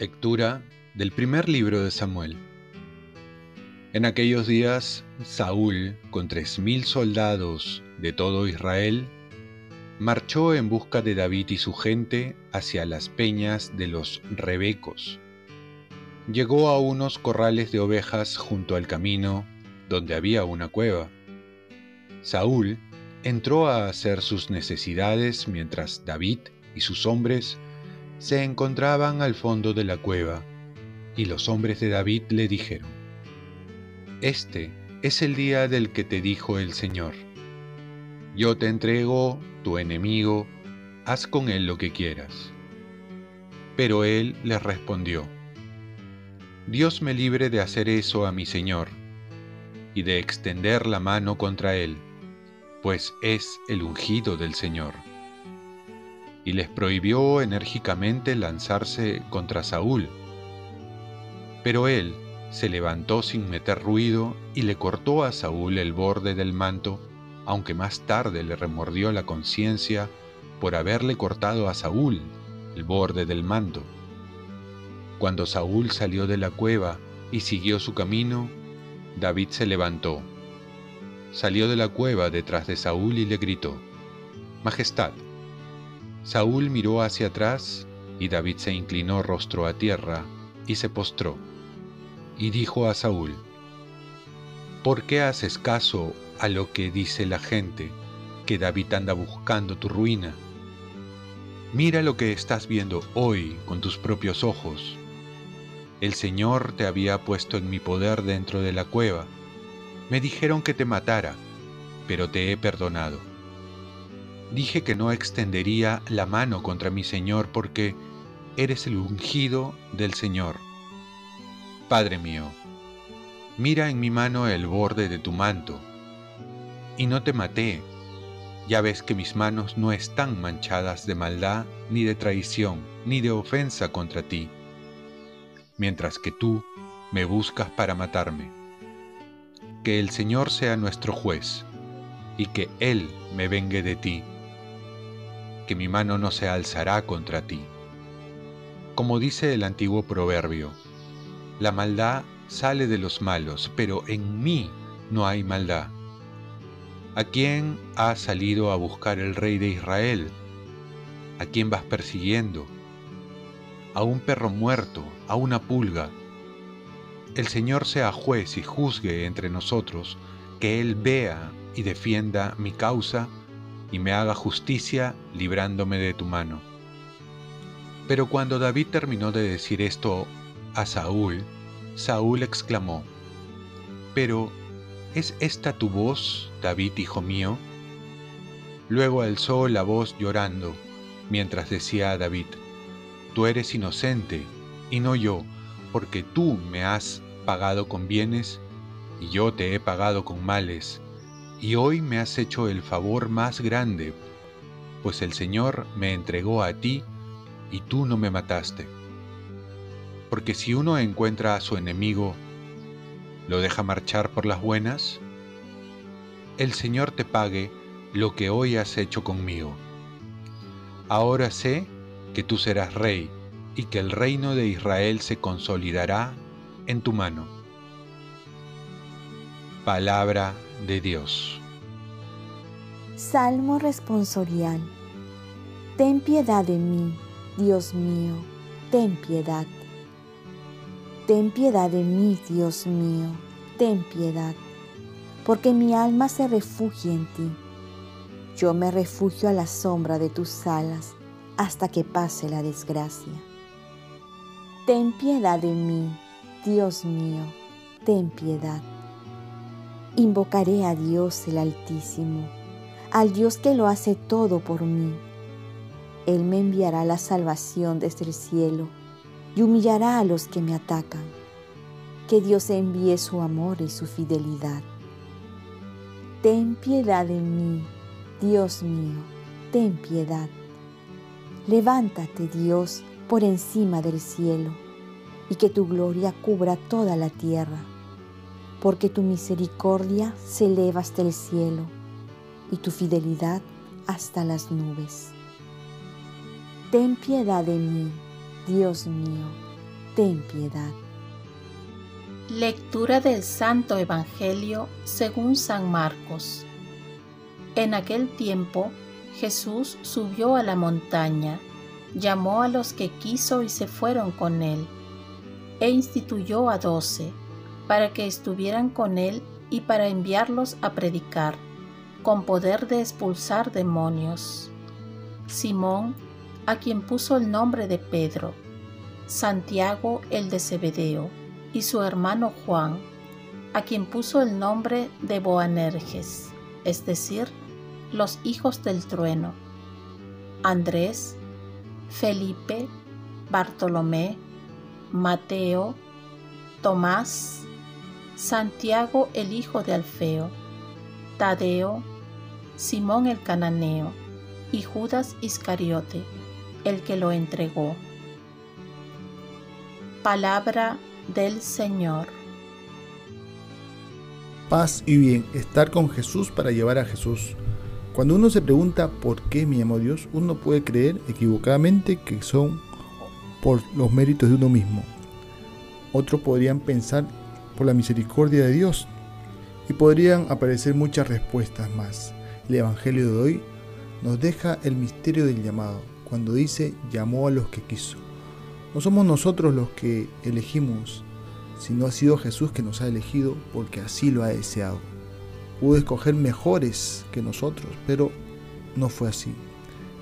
Lectura del primer libro de Samuel. En aquellos días, Saúl, con tres mil soldados de todo Israel, marchó en busca de David y su gente hacia las peñas de los Rebecos. Llegó a unos corrales de ovejas junto al camino, donde había una cueva. Saúl entró a hacer sus necesidades mientras David y sus hombres se encontraban al fondo de la cueva, y los hombres de David le dijeron, Este es el día del que te dijo el Señor, yo te entrego tu enemigo, haz con él lo que quieras. Pero él les respondió, Dios me libre de hacer eso a mi Señor, y de extender la mano contra él, pues es el ungido del Señor y les prohibió enérgicamente lanzarse contra Saúl. Pero él se levantó sin meter ruido y le cortó a Saúl el borde del manto, aunque más tarde le remordió la conciencia por haberle cortado a Saúl el borde del manto. Cuando Saúl salió de la cueva y siguió su camino, David se levantó. Salió de la cueva detrás de Saúl y le gritó, Majestad, Saúl miró hacia atrás y David se inclinó rostro a tierra y se postró. Y dijo a Saúl, ¿por qué haces caso a lo que dice la gente, que David anda buscando tu ruina? Mira lo que estás viendo hoy con tus propios ojos. El Señor te había puesto en mi poder dentro de la cueva. Me dijeron que te matara, pero te he perdonado dije que no extendería la mano contra mi Señor porque eres el ungido del Señor. Padre mío, mira en mi mano el borde de tu manto, y no te maté, ya ves que mis manos no están manchadas de maldad, ni de traición, ni de ofensa contra ti, mientras que tú me buscas para matarme. Que el Señor sea nuestro juez, y que Él me vengue de ti que mi mano no se alzará contra ti. Como dice el antiguo proverbio, la maldad sale de los malos, pero en mí no hay maldad. ¿A quién ha salido a buscar el rey de Israel? ¿A quién vas persiguiendo? A un perro muerto, a una pulga. El Señor sea juez y juzgue entre nosotros, que Él vea y defienda mi causa y me haga justicia librándome de tu mano. Pero cuando David terminó de decir esto a Saúl, Saúl exclamó, Pero, ¿es esta tu voz, David, hijo mío? Luego alzó la voz llorando, mientras decía a David, Tú eres inocente, y no yo, porque tú me has pagado con bienes, y yo te he pagado con males, y hoy me has hecho el favor más grande, pues el Señor me entregó a ti y tú no me mataste. Porque si uno encuentra a su enemigo, ¿lo deja marchar por las buenas? El Señor te pague lo que hoy has hecho conmigo. Ahora sé que tú serás rey y que el reino de Israel se consolidará en tu mano. Palabra de Dios. Salmo responsorial. Ten piedad de mí, Dios mío, ten piedad. Ten piedad de mí, Dios mío, ten piedad, porque mi alma se refugia en ti. Yo me refugio a la sombra de tus alas hasta que pase la desgracia. Ten piedad de mí, Dios mío, ten piedad. Invocaré a Dios el Altísimo, al Dios que lo hace todo por mí. Él me enviará la salvación desde el cielo y humillará a los que me atacan. Que Dios envíe su amor y su fidelidad. Ten piedad de mí, Dios mío, ten piedad. Levántate, Dios, por encima del cielo. y que tu gloria cubra toda la tierra, porque tu misericordia se eleva hasta el cielo y tu fidelidad hasta las nubes. Ten piedad de mí, Dios mío, ten piedad. Lectura del Santo Evangelio según San Marcos. En aquel tiempo Jesús subió a la montaña, llamó a los que quiso y se fueron con él, e instituyó a doce, para que estuvieran con él y para enviarlos a predicar, con poder de expulsar demonios. Simón, a quien puso el nombre de Pedro, Santiago el de Zebedeo, y su hermano Juan, a quien puso el nombre de Boanerges, es decir, los hijos del trueno, Andrés, Felipe, Bartolomé, Mateo, Tomás, Santiago el hijo de Alfeo, Tadeo, Simón el cananeo y Judas Iscariote, el que lo entregó. Palabra del Señor. Paz y bien, estar con Jesús para llevar a Jesús. Cuando uno se pregunta por qué me amo Dios, uno puede creer equivocadamente que son por los méritos de uno mismo. Otros podrían pensar por la misericordia de Dios y podrían aparecer muchas respuestas más. El Evangelio de hoy nos deja el misterio del llamado, cuando dice llamó a los que quiso. No somos nosotros los que elegimos, sino ha sido Jesús que nos ha elegido porque así lo ha deseado. Pudo escoger mejores que nosotros, pero no fue así.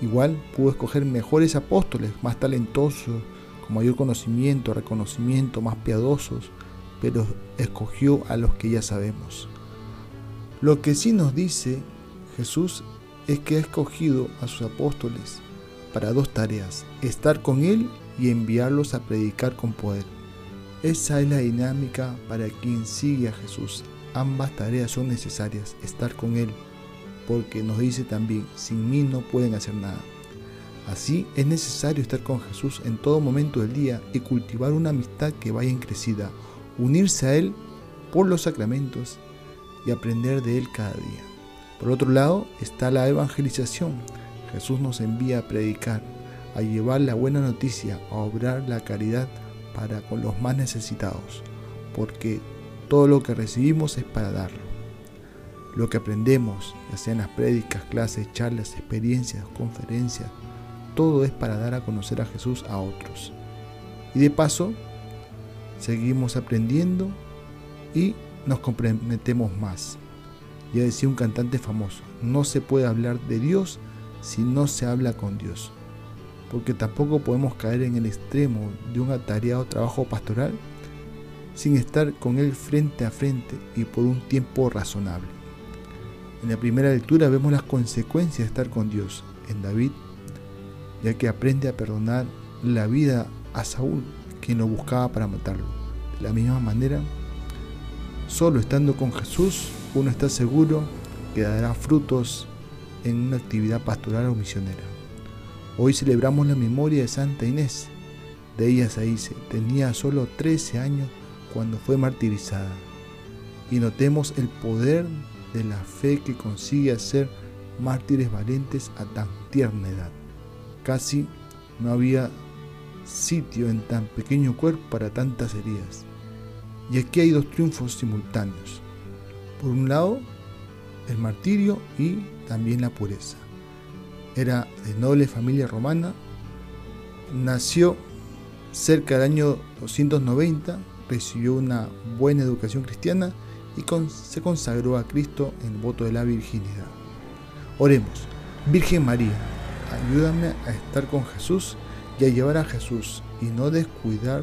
Igual pudo escoger mejores apóstoles, más talentosos, con mayor conocimiento, reconocimiento, más piadosos, pero escogió a los que ya sabemos. Lo que sí nos dice Jesús es que ha escogido a sus apóstoles para dos tareas, estar con Él y enviarlos a predicar con poder. Esa es la dinámica para quien sigue a Jesús. Ambas tareas son necesarias, estar con Él, porque nos dice también, sin mí no pueden hacer nada. Así es necesario estar con Jesús en todo momento del día y cultivar una amistad que vaya en crecida, unirse a Él por los sacramentos y aprender de Él cada día. Por otro lado está la evangelización. Jesús nos envía a predicar, a llevar la buena noticia, a obrar la caridad para con los más necesitados, porque todo lo que recibimos es para darlo. Lo que aprendemos, ya sean las prédicas, clases, charlas, experiencias, conferencias, todo es para dar a conocer a Jesús a otros. Y de paso, seguimos aprendiendo y nos comprometemos más. Ya decía un cantante famoso, no se puede hablar de Dios si no se habla con Dios porque tampoco podemos caer en el extremo de un atareado trabajo pastoral sin estar con Él frente a frente y por un tiempo razonable. En la primera lectura vemos las consecuencias de estar con Dios en David, ya que aprende a perdonar la vida a Saúl, quien lo buscaba para matarlo. De la misma manera, solo estando con Jesús, uno está seguro que dará frutos en una actividad pastoral o misionera. Hoy celebramos la memoria de Santa Inés. De ella se dice, tenía solo 13 años cuando fue martirizada. Y notemos el poder de la fe que consigue hacer mártires valientes a tan tierna edad. Casi no había sitio en tan pequeño cuerpo para tantas heridas. Y aquí hay dos triunfos simultáneos. Por un lado, el martirio y también la pureza era de noble familia romana, nació cerca del año 290, recibió una buena educación cristiana y se consagró a Cristo en voto de la virginidad. Oremos, Virgen María, ayúdame a estar con Jesús y a llevar a Jesús y no descuidar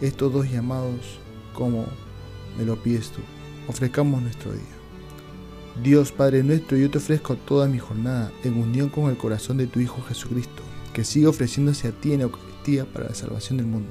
estos dos llamados como me lo pides tú. Ofrezcamos nuestro día. Dios Padre nuestro, yo te ofrezco toda mi jornada en unión con el corazón de tu Hijo Jesucristo, que siga ofreciéndose a ti en Eucaristía para la salvación del mundo.